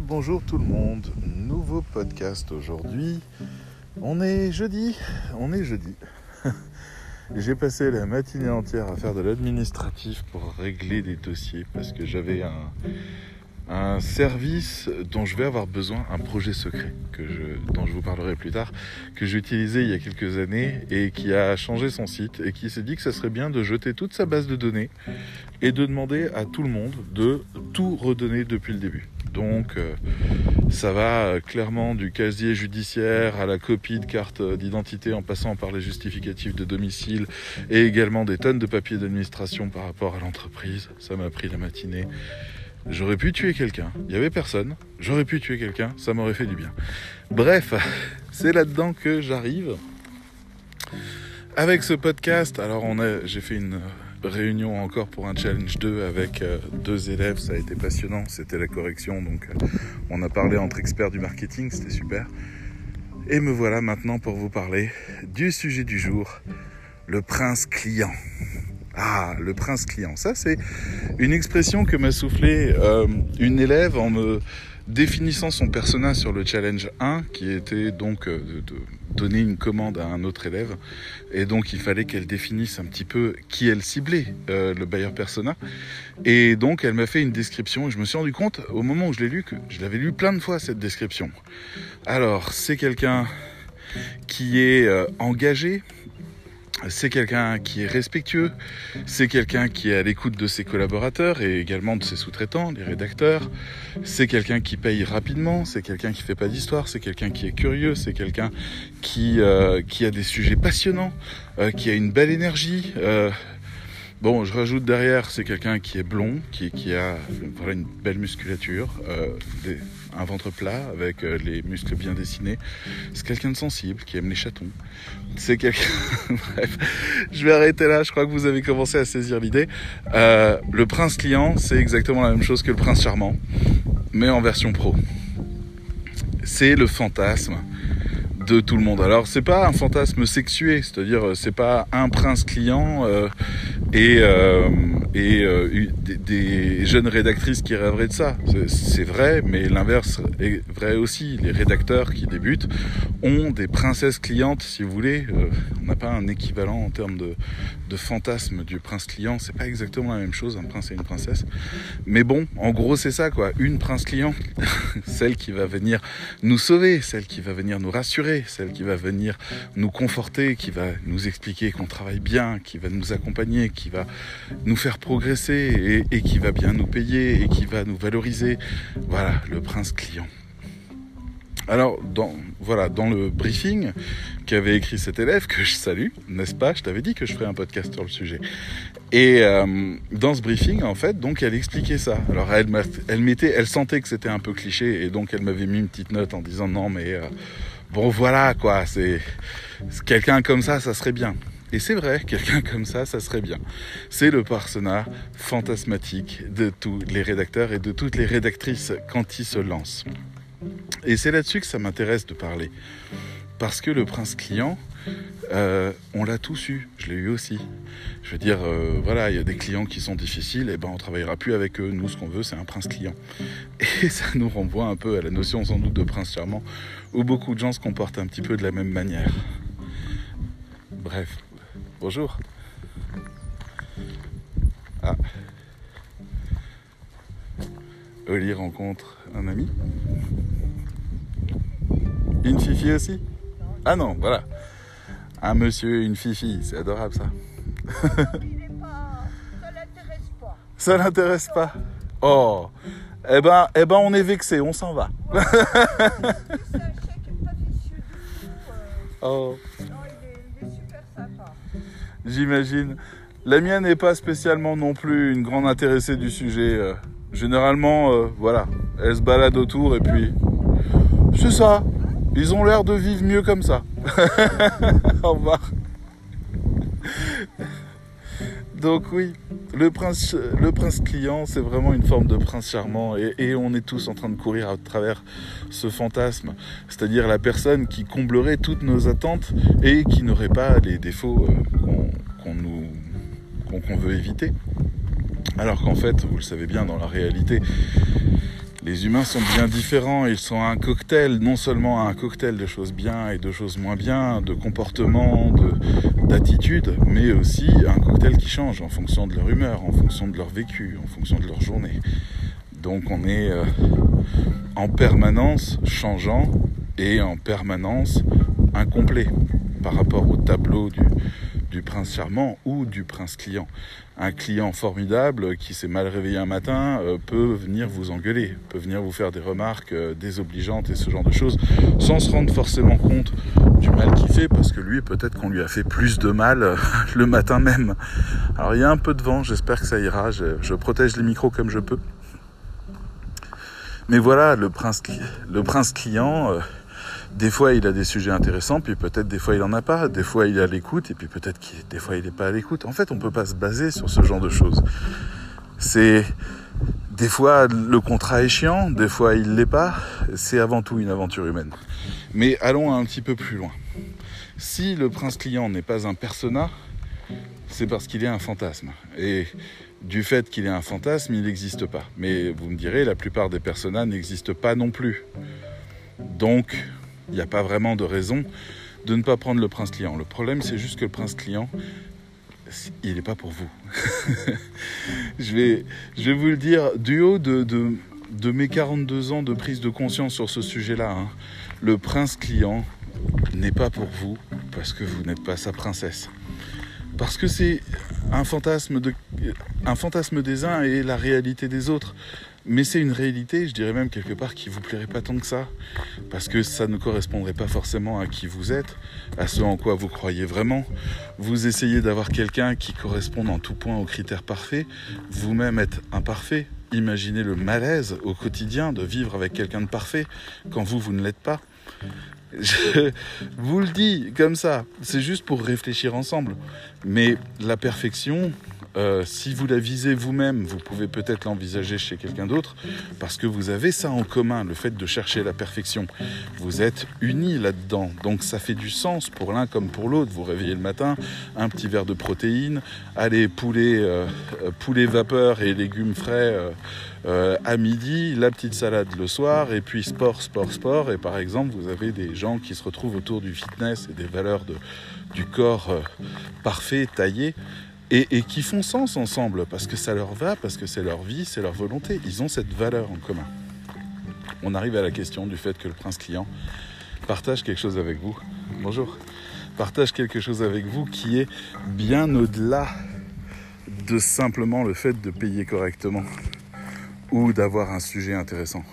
bonjour tout le monde. Nouveau podcast aujourd'hui. On est jeudi, on est jeudi. J'ai passé la matinée entière à faire de l'administratif pour régler des dossiers parce que j'avais un, service dont je vais avoir besoin, un projet secret que dont je vous parlerai plus tard, que j'ai utilisé il y a quelques années et qui a changé son site et qui s'est dit que ça serait bien de jeter toute sa base de données et de demander à tout le monde de tout redonner depuis le début. Donc euh, ça va euh, clairement du casier judiciaire à la copie de carte d'identité en passant par les justificatifs de domicile et également des tonnes de papiers d'administration par rapport à l'entreprise. Ça m'a pris la matinée. J'aurais pu tuer quelqu'un. Il n'y avait personne. J'aurais pu tuer quelqu'un. Ça m'aurait fait du bien. Bref, c'est là-dedans que j'arrive. Avec ce podcast, alors on a, j'ai fait une réunion encore pour un challenge 2 avec euh, deux élèves. Ça a été passionnant. C'était la correction. Donc euh, on a parlé entre experts du marketing. C'était super. Et me voilà maintenant pour vous parler du sujet du jour. Le prince client. Ah, le prince client. Ça, c'est une expression que m'a soufflé euh, une élève en me définissant son personnage sur le challenge 1, qui était donc de, donner une commande à un autre élève. Et donc, il fallait qu'elle définisse un petit peu qui elle ciblait, euh, le buyer persona. Et donc, elle m'a fait une description. Et je me suis rendu compte, au moment où je l'ai lu, que je l'avais lu plein de fois, cette description. Alors, c'est quelqu'un qui est euh, engagé, c'est quelqu'un qui est respectueux, c'est quelqu'un qui est à l'écoute de ses collaborateurs et également de ses sous-traitants, les rédacteurs, c'est quelqu'un qui paye rapidement, c'est quelqu'un qui fait pas d'histoire, c'est quelqu'un qui est curieux, c'est quelqu'un qui, euh, a des sujets passionnants, euh, qui a une belle énergie. Euh, Bon, je rajoute derrière, c'est quelqu'un qui est blond, qui, a une belle musculature, un ventre plat avec euh, les muscles bien dessinés. C'est quelqu'un de sensible, qui aime les chatons. C'est quelqu'un... Bref, je vais arrêter là, je crois que vous avez commencé à saisir l'idée. Euh, le prince client, c'est exactement la même chose que le prince charmant, mais en version pro. C'est le fantasme de tout le monde. Alors c'est pas un fantasme sexué, c'est-à-dire c'est pas un prince client euh, et, euh, et euh, des, des, jeunes rédactrices qui rêveraient de ça. C'est vrai, mais l'inverse est vrai aussi. Les rédacteurs qui débutent ont des princesses clientes, si vous voulez. Euh, on n'a pas un équivalent en termes de, de fantasme du prince client. C'est pas exactement la même chose, un prince et une princesse. Mais bon, en gros c'est ça quoi. Une prince client, celle qui va venir nous sauver, celle qui va venir nous rassurer, celle qui va venir nous conforter, qui va nous expliquer qu'on travaille bien, qui va nous accompagner, qui va nous faire progresser et, qui va bien nous payer et qui va nous valoriser. Voilà, le prince client. Alors, dans, voilà, dans le briefing qu'avait écrit cet élève, que je salue, n'est-ce pas? Je t'avais dit que je ferais un podcast sur le sujet. Et euh, dans ce briefing, en fait, donc elle expliquait ça. Alors, elle, elle, mettait, elle sentait que c'était un peu cliché, et donc elle m'avait mis une petite note en disant non, mais euh, bon, voilà, quoi, c'est quelqu'un comme ça, ça serait bien. Et c'est vrai, quelqu'un comme ça, ça serait bien. C'est le persona fantasmatique de tous les rédacteurs et de toutes les rédactrices quand ils se lancent. Et c'est là-dessus que ça m'intéresse de parler. Parce que le prince client, euh, on l'a tous eu, je l'ai eu aussi. Je veux dire, euh, voilà, il y a des clients qui sont difficiles, et ben on travaillera plus avec eux. Nous, ce qu'on veut, c'est un prince client. Et ça nous renvoie un peu à la notion sans doute de prince charmant, où beaucoup de gens se comportent un petit peu de la même manière. Bref, bonjour. Ah. Oli rencontre un ami. Une fifi aussi? Ah non, voilà. Un monsieur, une fifi, c'est adorable ça. ça l'intéresse pas. Oh, eh ben, eh ben, on est vexé, on s'en va. oh. J'imagine. La mienne n'est pas spécialement non plus une grande intéressée du sujet. Généralement, euh, voilà, elle se balade autour et puis c'est ça. Ils ont l'air de vivre mieux comme ça. Au revoir. Donc oui, le prince, le prince client, c'est vraiment une forme de prince charmant et, et, on est tous en train de courir à travers ce fantasme, c'est-à-dire la personne qui comblerait toutes nos attentes et qui n'aurait pas les défauts qu'on qu veut éviter. Alors qu'en fait, vous le savez bien, dans la réalité, Les humains sont bien différents, ils sont un cocktail, non seulement un cocktail de choses bien et de choses moins bien, de comportements, d'attitudes, mais aussi un cocktail qui change en fonction de leur humeur, en fonction de leur vécu, en fonction de leur journée. Donc on est euh, en permanence changeant et en permanence incomplet par rapport au tableau du, du prince charmant ou du prince client. Un client formidable qui s'est mal réveillé un matin euh, peut venir vous engueuler, peut venir vous faire des remarques euh, désobligeantes et ce genre de choses, sans se rendre forcément compte du mal qu'il fait, parce que lui, peut-être qu'on lui a fait plus de mal euh, le matin même. Alors il y a un peu de vent, j'espère que ça ira, je, protège les micros comme je peux. Mais voilà, le prince, le prince client... Des fois, il a des sujets intéressants, puis peut-être des fois, il en a pas. Des fois, il est à l'écoute, et puis peut-être que des fois, il n'est pas à l'écoute. En fait, on peut pas se baser sur ce genre de choses. C'est des fois le contrat est chiant, des fois il l'est pas. C'est avant tout une aventure humaine. Mais allons un petit peu plus loin. Si le prince client n'est pas un persona, c'est parce qu'il est un fantasme. Et du fait qu'il est un fantasme, il n'existe pas. Mais vous me direz, la plupart des personnages n'existent pas non plus. Donc, il n'y a pas vraiment de raison de ne pas prendre le prince client. Le problème, c'est juste que le prince client, il n'est pas pour vous. je, vais, vous le dire du haut de, de, mes 42 ans de prise de conscience sur ce sujet-là. Hein. Le prince client n'est pas pour vous parce que vous n'êtes pas sa princesse. Parce que c'est un un fantasme des uns et la réalité des autres. Mais c'est une réalité, je dirais même quelque part, qui vous plairait pas tant que ça. Parce que ça ne correspondrait pas forcément à qui vous êtes, à ce en quoi vous croyez vraiment. Vous essayez d'avoir quelqu'un qui corresponde en tout point aux critères parfaits. Vous-même êtes imparfait. Imaginez le malaise au quotidien de vivre avec quelqu'un de parfait quand vous, vous ne l'êtes pas. Je vous le dis comme ça, c'est juste pour réfléchir ensemble. Mais la perfection, euh, si vous la visez vous-même, vous pouvez peut-être l'envisager chez quelqu'un d'autre, parce que vous avez ça en commun, le fait de chercher la perfection. Vous êtes unis là-dedans, donc ça fait du sens pour l'un comme pour l'autre. Vous réveillez le matin, un petit verre de protéines, allez poulet, euh, poulet vapeur et légumes frais. Euh, à midi, la petite salade le soir, et puis sport, sport, sport. Et par exemple, vous avez des gens qui se retrouvent autour du fitness et des valeurs du corps parfait, taillé et, qui font sens ensemble parce que ça leur va, parce que c'est leur vie, c'est leur volonté. Ils ont cette valeur en commun. On arrive à la question du fait que le prince client partage quelque chose avec vous. Bonjour. Partage quelque chose avec vous qui est bien au-delà de simplement le fait de payer correctement ou d'avoir un sujet intéressant.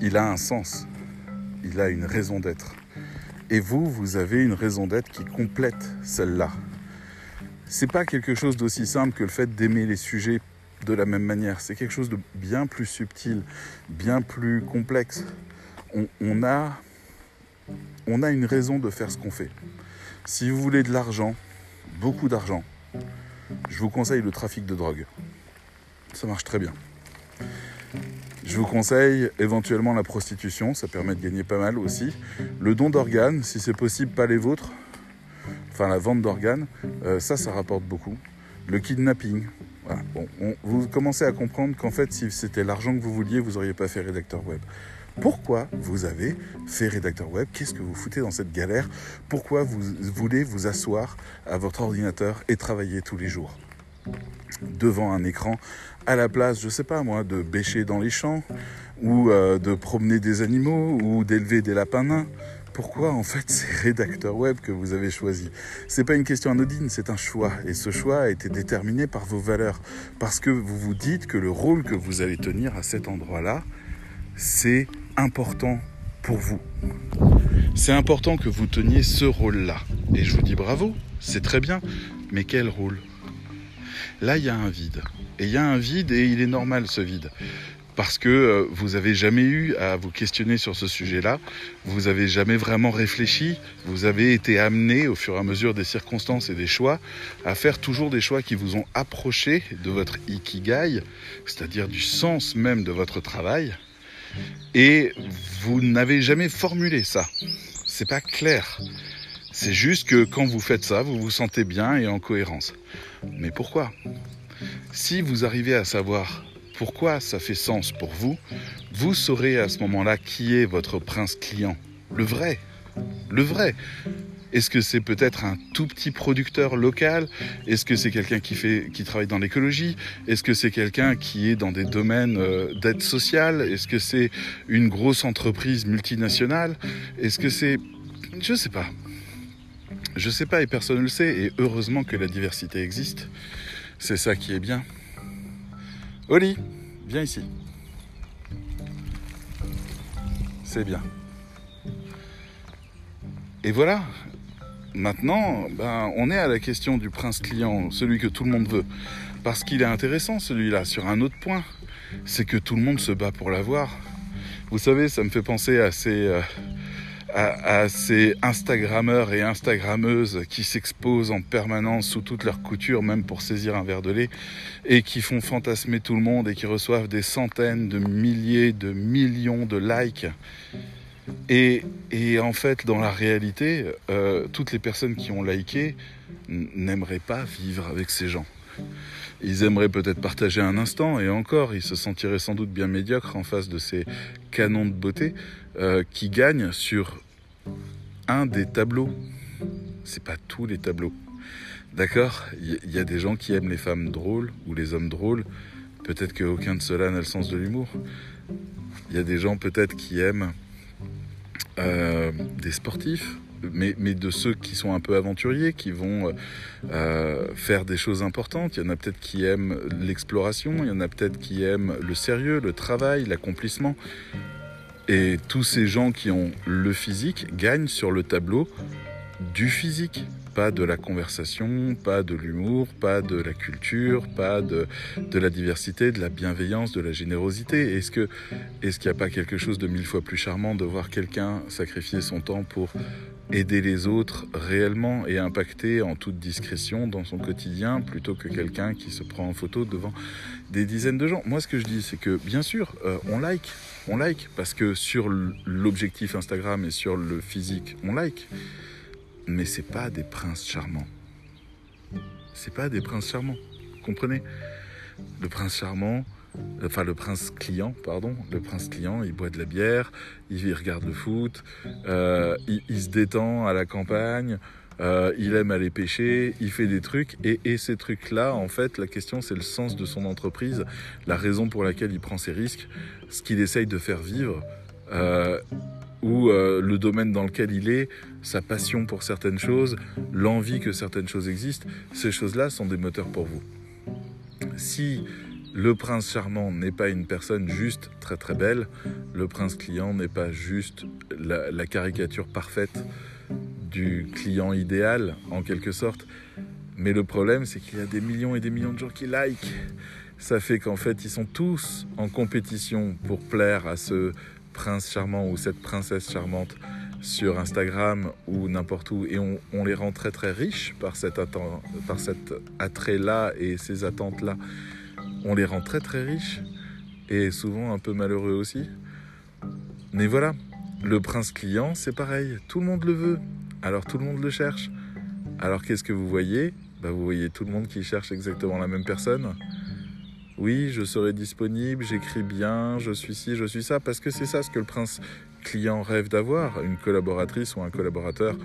Il a un sens. Il a une raison d'être. Et vous, vous avez une raison d'être qui complète celle-là c'est pas quelque chose d'aussi simple que le fait d'aimer les sujets de la même manière. C'est quelque chose de bien plus subtil, bien plus complexe. On, a, on a une raison de faire ce qu'on fait. Si vous voulez de l'argent, beaucoup d'argent, je vous conseille le trafic de drogue. Ça marche très bien. Je vous conseille éventuellement la prostitution, ça permet de gagner pas mal aussi. Le don d'organes, si c'est possible, pas les vôtres, enfin la vente d'organes, euh, ça, ça rapporte beaucoup. Le kidnapping, Bon, vous commencez à comprendre qu'en fait, si c'était l'argent que vous vouliez, vous n'auriez pas fait rédacteur web. Pourquoi vous avez fait rédacteur web? Qu'est-ce que vous foutez dans cette galère? Pourquoi vous voulez vous asseoir à votre ordinateur et travailler tous les jours? Devant un écran à la place, je sais pas moi, de bêcher dans les champs ou euh, de promener des animaux ou d'élever des lapins nains pourquoi en fait c'est rédacteur web que vous avez choisi. C'est pas une question anodine, c'est un choix. Et ce choix a été déterminé par vos valeurs. Parce que vous vous dites que le rôle que vous allez tenir à cet endroit-là, c'est important pour vous. C'est important que vous teniez ce rôle-là. Et je vous dis bravo, c'est très bien. Mais quel rôle? Là, il y a un vide. Et il y a un vide et il est normal ce vide parce que euh, vous avez jamais eu à vous questionner sur ce sujet-là, vous avez jamais vraiment réfléchi, vous avez été amené au fur et à mesure des circonstances et des choix à faire toujours des choix qui vous ont approché de votre ikigai, c'est-à-dire du sens même de votre travail, et vous n'avez jamais formulé ça. C'est pas clair. C'est juste que quand vous faites ça, vous vous sentez bien et en cohérence. Mais pourquoi? Si vous arrivez à savoir pourquoi ça fait sens pour vous, vous saurez à ce moment-là qui est votre prince client. Le vrai. Le vrai. Est-ce que c'est peut-être un tout petit producteur local? Est-ce que c'est quelqu'un qui fait, qui travaille dans l'écologie? Est-ce que c'est quelqu'un qui est dans des domaines euh, d'aide sociale? Est-ce que c'est une grosse entreprise multinationale? Est-ce que c'est, je sais pas. Je sais pas et personne ne le sait. Et heureusement que la diversité existe. C'est ça qui est bien. Oli, viens ici. C'est bien. Et voilà, Maintenant, ben, on est à la question du prince client, celui que tout le monde veut. Parce qu'il est intéressant celui-là, sur un autre point, c'est que tout le monde se bat pour l'avoir. Vous savez, ça me fait penser à ces, euh, à, ces Instagrammeurs et Instagrammeuses qui s'exposent en permanence sous toutes leurs coutures, même pour saisir un verre de lait, et qui font fantasmer tout le monde et qui reçoivent des centaines de milliers, de millions de likes. Et, en fait, dans la réalité, euh, toutes les personnes qui ont liké n'aimeraient pas vivre avec ces gens. Ils aimeraient peut-être partager un instant, et encore, ils se sentiraient sans doute bien médiocres en face de ces canons de beauté euh, qui gagnent sur un des tableaux. C'est pas tous les tableaux. D'accord? Il y, a des gens qui aiment les femmes drôles ou les hommes drôles. Peut-être qu'aucun de ceux-là n'a le sens de l'humour. Il y a des gens peut-être qui aiment euh, des sportifs, mais, de ceux qui sont un peu aventuriers, qui vont euh, faire des choses importantes. Il y en a peut-être qui aiment l'exploration, il y en a peut-être qui aiment le sérieux, le travail, l'accomplissement. Et tous ces gens qui ont le physique gagnent sur le tableau du physique pas de la conversation, pas de l'humour, pas de la culture, pas de, de la diversité, de la bienveillance, de la générosité. Est-ce que est-ce qu'il n'y a pas quelque chose de mille fois plus charmant de voir quelqu'un sacrifier son temps pour aider les autres réellement et impacter en toute discrétion dans son quotidien plutôt que quelqu'un qui se prend en photo devant des dizaines de gens. Moi, ce que je dis, c'est que bien sûr, euh, on like, on like parce que sur l'objectif Instagram et sur le physique, on like mais c'est pas des princes charmants. C'est pas des princes charmants. Comprenez? Le prince charmant, enfin le prince client, pardon, le prince client, il boit de la bière, il regarde le foot, euh, il, se détend à la campagne, euh, il aime aller pêcher, il fait des trucs, et, ces trucs-là, en fait, la question c'est le sens de son entreprise, la raison pour laquelle il prend ses risques, ce qu'il essaye de faire vivre. Euh, ou le domaine dans lequel il est, sa passion pour certaines choses, l'envie que certaines choses existent, ces choses-là sont des moteurs pour vous. Si le prince charmant n'est pas une personne juste très très belle, le prince client n'est pas juste la, caricature parfaite du client idéal en quelque sorte. Mais le problème, c'est qu'il y a des millions et des millions de gens qui like. Ça fait qu'en fait, ils sont tous en compétition pour plaire à ce prince charmant ou cette princesse charmante sur Instagram ou n'importe où et on, les rend très très riches par par cet attrait-là et ces attentes-là. On les rend très très riches et souvent un peu malheureux aussi. Mais voilà, le prince client, c'est pareil, tout le monde le veut, alors tout le monde le cherche. Alors qu'est-ce que vous voyez? Bah, Vous voyez tout le monde qui cherche exactement la même personne. Oui, je serai disponible, j'écris bien, je suis ci, je suis ça, parce que c'est ça ce que le prince client rêve d'avoir, une collaboratrice ou un collaborateur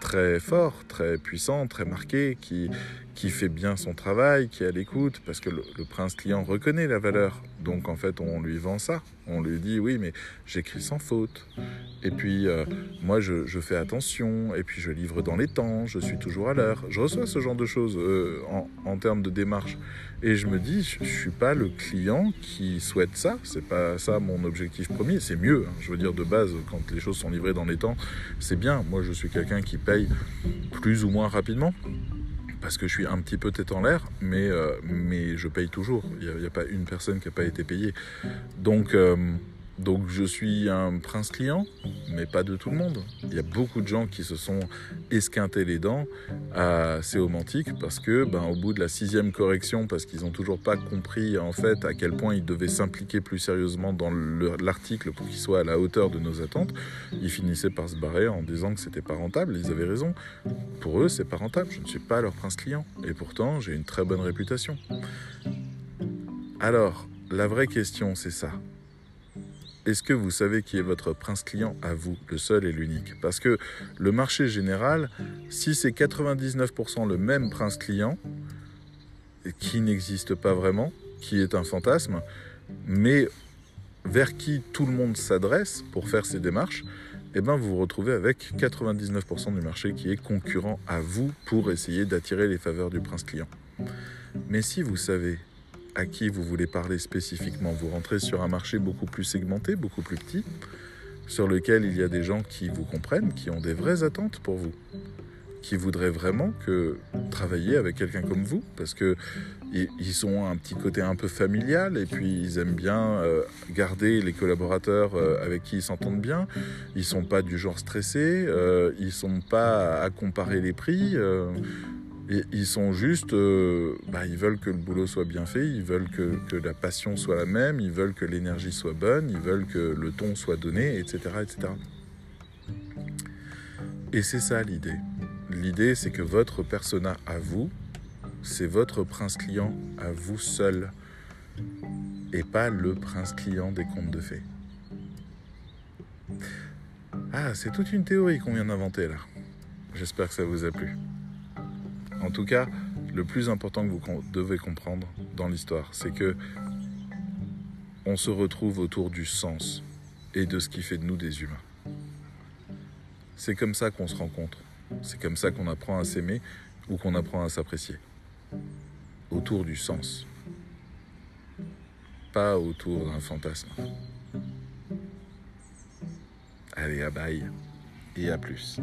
très fort, très puissant, très marqué, qui, qui fait bien son travail, qui est à l'écoute, parce que le, prince client reconnaît la valeur. Donc en fait, on lui vend ça. On lui dit oui, mais j'écris sans faute. Et puis euh, moi, je, fais attention. Et puis je livre dans les temps. Je suis toujours à l'heure. Je reçois ce genre de choses euh, en, termes de démarche. Et je me dis, je, ne suis pas le client qui souhaite ça. C'est pas ça mon objectif premier. C'est mieux. Hein. Je veux dire de base, quand les choses sont livrées dans les temps, c'est bien. Moi, je suis quelqu'un qui paye plus ou moins rapidement parce que je suis un petit peu tête en l'air, mais, euh, mais je paye toujours. Il n'y a, pas une personne qui n'a pas été payée. Donc, euh, donc je suis un prince client, mais pas de tout le monde. Il y a beaucoup de gens qui se sont esquintés les dents à Séomantique parce que, ben, au bout de la sixième correction, parce qu'ils n'ont toujours pas compris en fait à quel point ils devaient s'impliquer plus sérieusement dans l'article pour qu'il soit à la hauteur de nos attentes, ils finissaient par se barrer en disant que c'était pas rentable. Ils avaient raison. Pour eux, c'est pas rentable. Je ne suis pas leur prince client, et pourtant j'ai une très bonne réputation. Alors, la vraie question, c'est ça. Est-ce que vous savez qui est votre prince client à vous, le seul et l'unique? Parce que le marché général, si c'est 99% le même prince client, qui n'existe pas vraiment, qui est un fantasme, mais vers qui tout le monde s'adresse pour faire ses démarches, eh ben vous vous retrouvez avec 99% du marché qui est concurrent à vous pour essayer d'attirer les faveurs du prince client. Mais si vous savez à qui vous voulez parler spécifiquement, vous rentrez sur un marché beaucoup plus segmenté, beaucoup plus petit, sur lequel il y a des gens qui vous comprennent, qui ont des vraies attentes pour vous qui voudraient vraiment que travailler avec quelqu'un comme vous, parce que ils ont un petit côté un peu familial et puis ils aiment bien euh, garder les collaborateurs euh, avec qui ils s'entendent bien. Ils sont pas du genre stressés, euh, ils sont pas à comparer les prix. Ils sont juste, bah, ils veulent que le boulot soit bien fait, ils veulent que, que la passion soit la même, ils veulent que l'énergie soit bonne, ils veulent que le ton soit donné, etc., etc. Et c'est ça l'idée. L'idée, c'est que votre persona à vous, c'est votre prince client à vous seul, et pas le prince client des contes de fées. Ah, c'est toute une théorie qu'on vient d'inventer là. J'espère que ça vous a plu. En tout cas, le plus important que vous devez comprendre dans l'histoire, c'est que on se retrouve autour du sens et de ce qui fait de nous des humains. C'est comme ça qu'on se rencontre. C'est comme ça qu'on apprend à s'aimer ou qu'on apprend à s'apprécier. Autour du sens. Pas autour d'un fantasme. Allez, à bail et à plus.